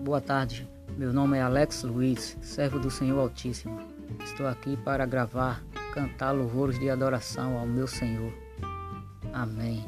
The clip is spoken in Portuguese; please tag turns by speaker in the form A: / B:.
A: Boa tarde, meu nome é Alex Luiz, servo do Senhor Altíssimo. Estou aqui para gravar, cantar louvores de adoração ao meu Senhor. Amém.